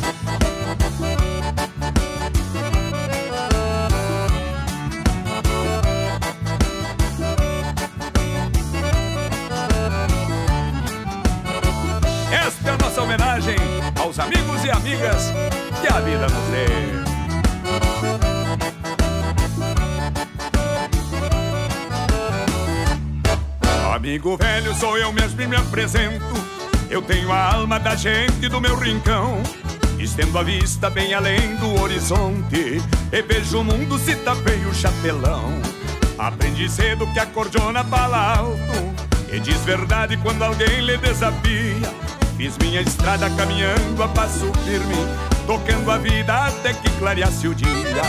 Sou eu mesmo e me apresento. Eu tenho a alma da gente do meu rincão. Estendo a vista bem além do horizonte E vejo o mundo se tapei o chapelão Aprendi cedo que a cordiona fala alto E diz verdade quando alguém lhe desafia Fiz minha estrada caminhando a passo firme Tocando a vida até que clareasse o dia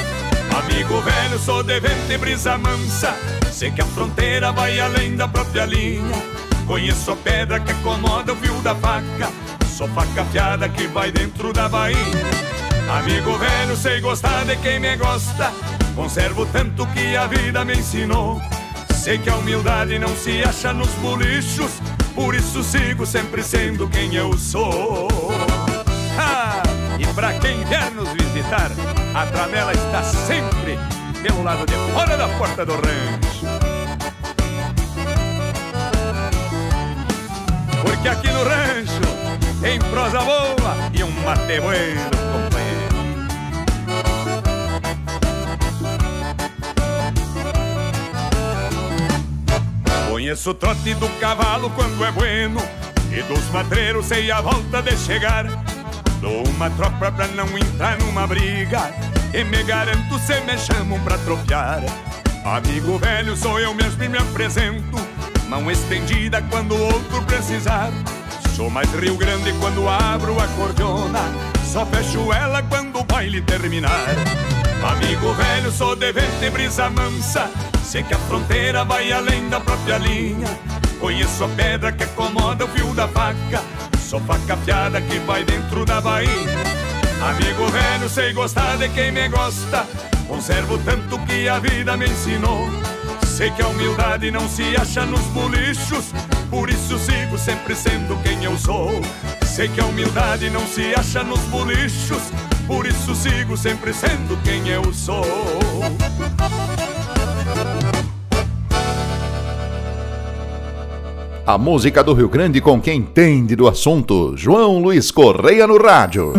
Amigo velho, sou de vento e brisa mansa Sei que a fronteira vai além da própria linha Conheço a pedra que acomoda o fio da faca. Sou faca afiada que vai dentro da bainha. Amigo velho, sei gostar de quem me gosta. Conservo tanto que a vida me ensinou. Sei que a humildade não se acha nos bolichos. Por isso sigo sempre sendo quem eu sou. Ah, e pra quem vier nos visitar, a tramela está sempre pelo lado de fora da porta do rancho. Porque aqui no rancho tem prosa boa e um mate bueno, companheiro. Conheço o trote do cavalo quando é bueno E dos matreiros sei a volta de chegar. Dou uma tropa pra não entrar numa briga E me garanto se me chamam pra tropear. Amigo velho sou eu mesmo e me apresento Mão estendida quando outro precisar. Sou mais Rio Grande quando abro a cordiona Só fecho ela quando o baile terminar. Amigo velho, sou de vento e brisa mansa Sei que a fronteira vai além da própria linha. Conheço a pedra que acomoda o fio da faca Sou faca afiada que vai dentro da baía. Amigo velho, sei gostar de quem me gosta Conservo tanto que a vida me ensinou Sei que a humildade não se acha nos bolichos Por isso sigo sempre sendo quem eu sou Sei que a humildade não se acha nos bolichos Por isso sigo sempre sendo quem eu sou A música do Rio Grande com quem entende do assunto. João Luiz Correia no rádio.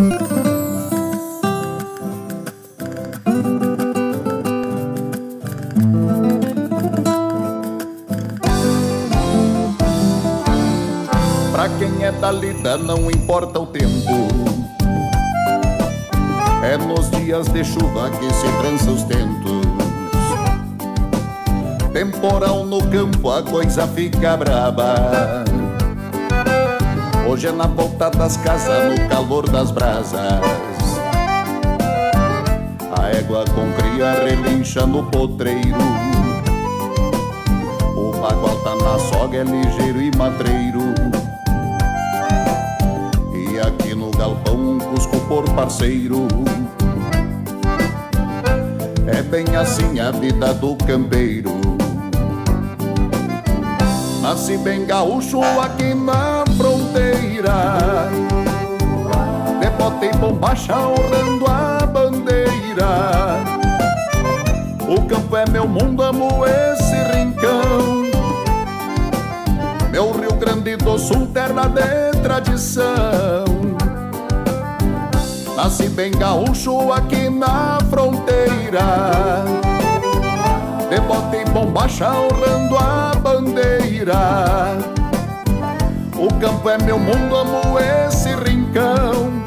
Importa o tempo. É nos dias de chuva que se trança os tentos. Temporal no campo a coisa fica braba. Hoje é na volta das casas, no calor das brasas. A égua com cria relincha no potreiro. O bagual tá na soga, é ligeiro e matreiro cusco por parceiro. É bem assim a vida do campeiro. Nasci bem gaúcho aqui na fronteira. De bombacha honrando a bandeira. O campo é meu mundo, amo esse rincão. Meu Rio Grande do Sul, terra de tradição Nasci bem gaúcho aqui na fronteira de bota e bombacha honrando a bandeira. O campo é meu mundo, amo esse rincão.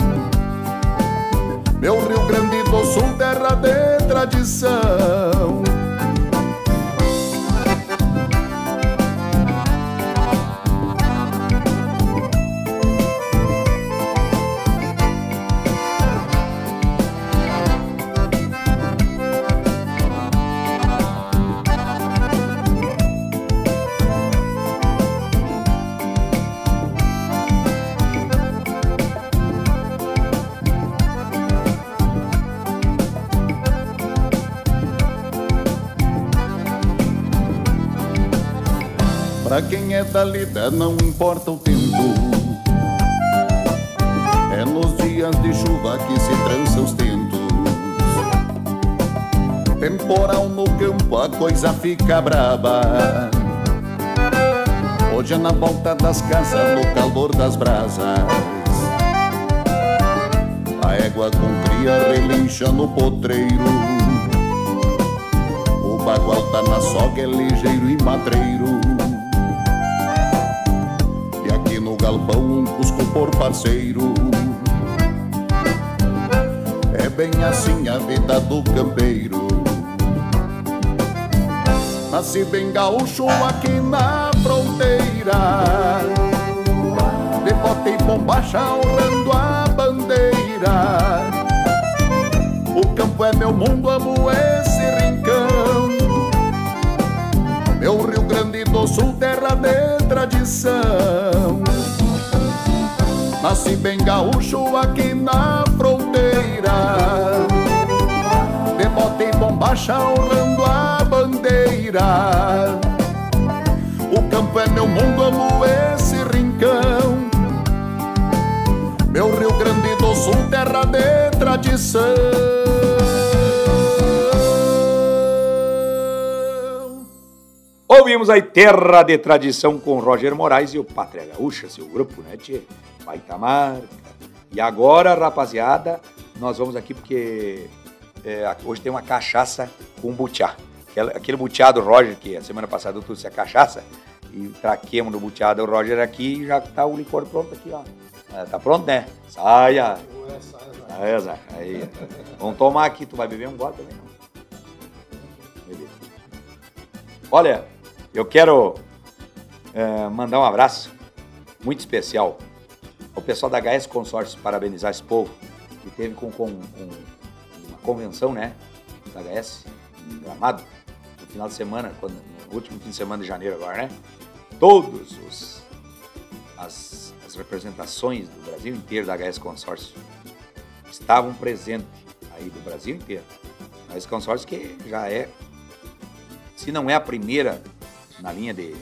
Meu Rio Grande do Sul, terra de tradição. É da lida não importa o tempo. É nos dias de chuva que se trança os tentos. Temporal no campo a coisa fica braba. Hoje é na volta das casas, no calor das brasas. A égua com cria relincha no potreiro. O bagual tá na soga, é ligeiro e matreiro galpão um cusco por parceiro. É bem assim a vida do campeiro. Nasci bem gaúcho aqui na fronteira. De bota e bombacha honrando a bandeira. O campo é meu mundo, amo esse rincão. Meu Rio Grande do Sul, terra de tradição. Nasci bem gaúcho aqui na fronteira. De bota e bombacha honrando a bandeira. O campo é meu mundo, amo esse rincão. Meu Rio Grande do Sul, terra de tradição Ouvimos aí Terra de Tradição com Roger Moraes e o Pátria Gaúcha, seu grupo, né, Tchê? Baita marca. E agora, rapaziada, nós vamos aqui porque é, hoje tem uma cachaça com butiá. Aquele, butiá do Roger, que a semana passada eu trouxe a cachaça, e traquemos no butiá do Roger aqui e já tá o licor pronto aqui, ó. É, tá pronto, né? Saia! Saia, Zé. Aí. Vamos tomar aqui, tu vai beber um gole também, não? Beleza. Olha, eu quero é, mandar um abraço muito especial ao pessoal da HS Consórcio, parabenizar esse povo que teve com, com, com uma convenção, né, da HS em Gramado, no final de semana, quando, no último fim de semana de janeiro agora, né? Todos os as, as representações do Brasil inteiro da HS Consórcio estavam presentes aí do Brasil inteiro. A HS Consórcio que já é, se não é a primeira na linha de,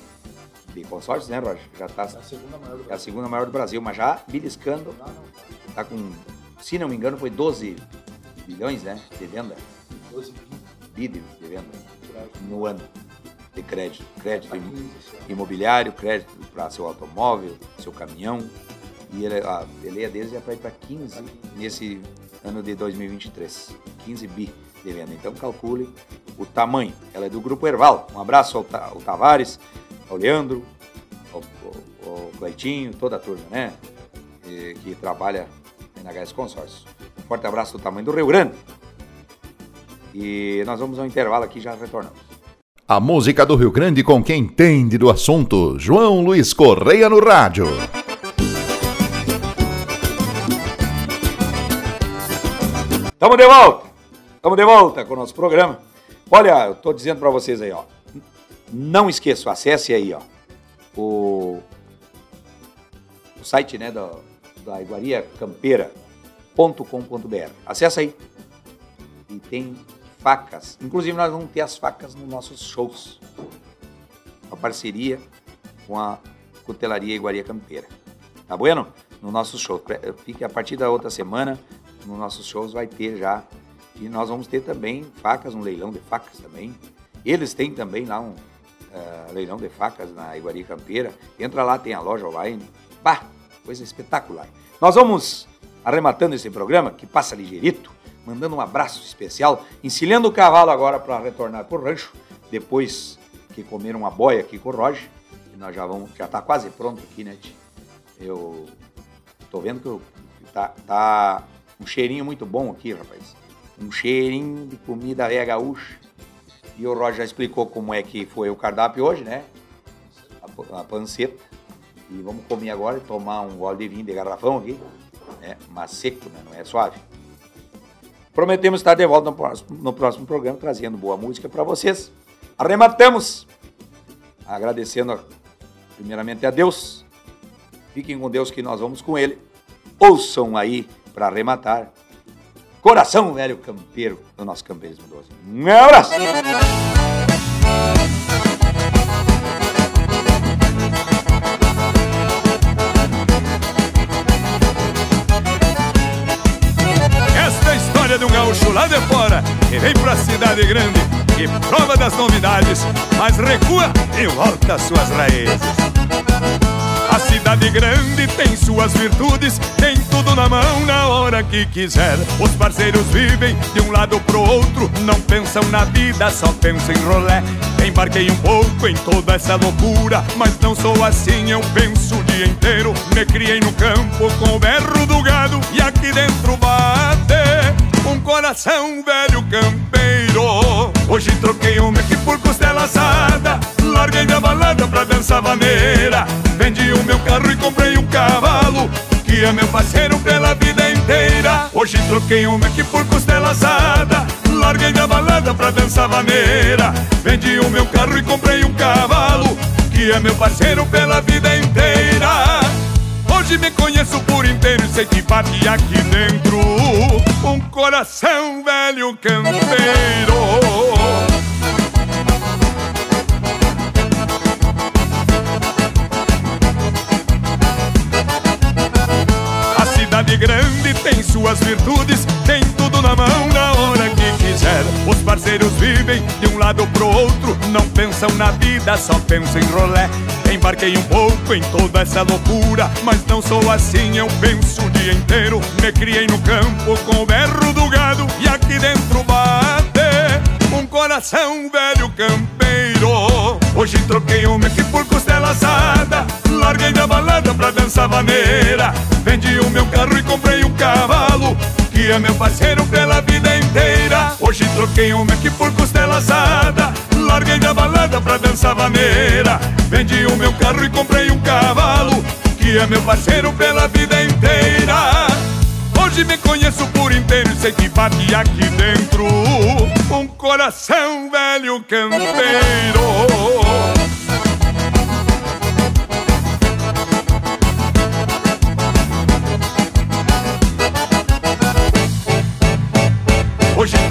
de consórcios, né, Roger? Já está. É a segunda maior do Brasil. É a segunda maior do Brasil, mas já beliscando. Está com, se não me engano, foi 12 bilhões, né? De venda. 12 bi de, de venda no ano de crédito. Crédito imobiliário, crédito para seu automóvel, seu caminhão. E ele, a peleia deles é para ir para 15 nesse ano de 2023. 15 bi de venda. Então calcule o tamanho. Ela é do Grupo Erval. Um abraço ao, ao Tavares, ao Leandro, ao, ao, ao Cleitinho, toda a turma, né? E, que trabalha na HS Consórcio. Um forte abraço do tamanho do Rio Grande. E nós vamos ao intervalo aqui já retornamos. A música do Rio Grande com quem entende do assunto. João Luiz Correia no rádio. Estamos de volta! Estamos de volta com o nosso programa. Olha, eu estou dizendo para vocês aí, ó. Não esqueçam, acesse aí, ó. O, o site, né, da, da iguariacampeira.com.br. Acesse aí. E tem facas. Inclusive, nós vamos ter as facas nos nossos shows. Uma parceria com a Cutelaria Iguaria Campeira. Tá bueno? No nosso show. Fique a partir da outra semana, nos nossos shows vai ter já e nós vamos ter também facas, um leilão de facas também. Eles têm também lá um uh, leilão de facas na Iguari Campeira. Entra lá, tem a loja online. Bah, coisa espetacular. Nós vamos arrematando esse programa, que passa ligeirito, mandando um abraço especial, encilhando o cavalo agora para retornar para o rancho, depois que comeram uma boia aqui com o Roger. E nós já vamos, já está quase pronto aqui, né, tia? Eu tô vendo que tá, tá um cheirinho muito bom aqui, rapaz um cheirinho de comida velha gaúcha. E o Roger já explicou como é que foi o cardápio hoje, né? A, a panceta. E vamos comer agora e tomar um gole de vinho de garrafão aqui. Né? Mas seco, né? não é suave. Prometemos estar de volta no próximo, no próximo programa, trazendo boa música para vocês. Arrematamos! Agradecendo primeiramente a Deus. Fiquem com Deus que nós vamos com Ele. Ouçam aí para arrematar coração velho campeiro do nosso campeirismo 12. Um abraço! Esta é história de um gaúcho lá de fora que vem pra cidade grande e prova das novidades, mas recua e volta às suas raízes. A cidade grande tem suas virtudes, tem tudo na mão na hora que quiser. Os parceiros vivem de um lado pro outro, não pensam na vida, só pensam em rolé. Embarquei um pouco em toda essa loucura, mas não sou assim, eu penso o dia inteiro. Me criei no campo com o berro do gado e aqui dentro bate um coração velho campeiro. Hoje troquei uma aqui por costela assada, larguei minha balada pra dançar vaneira. Vendi o meu carro e comprei um cavalo Que é meu parceiro pela vida inteira Hoje troquei um Mac por costela assada Larguei da balada pra dançar vaneira Vendi o meu carro e comprei um cavalo que é meu parceiro pela vida inteira. Hoje me conheço por inteiro e sei que bate aqui dentro um coração velho campeiro. Cidade grande tem suas virtudes, tem tudo na mão na hora que quiser. Os parceiros vivem de um lado pro outro, não pensam na vida, só pensam em rolé. Embarquei um pouco em toda essa loucura, mas não sou assim, eu penso o dia inteiro. Me criei no campo com o berro do gado e aqui dentro bate um coração velho campeiro. Hoje troquei o meu por larguei da balada pra dançar vaneira. Vendi o meu carro e comprei um cavalo, que é meu parceiro pela vida inteira. Hoje troquei o meu por costela assada, larguei da balada pra dançar vaneira. Vendi o meu carro e comprei um cavalo, que é meu parceiro pela vida inteira. Hoje me conheço por inteiro e sei que bate aqui dentro um coração velho campeiro.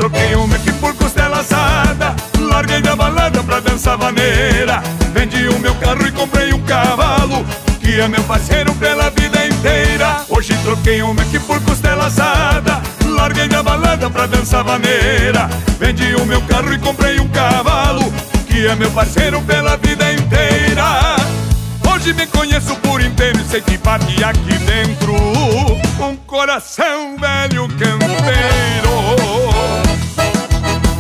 Troquei o meu por costela assada Larguei da balada pra dançar vaneira. Vendi o meu carro e comprei um cavalo Que é meu parceiro pela vida inteira. Hoje troquei o meu por costela assada Larguei da balada pra dançar vaneira. Vendi o meu carro e comprei um cavalo Que é meu parceiro pela vida inteira. Hoje me conheço por inteiro e sei que bate aqui dentro Um coração velho campeiro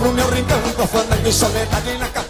pro meu rincão e soledade na capela no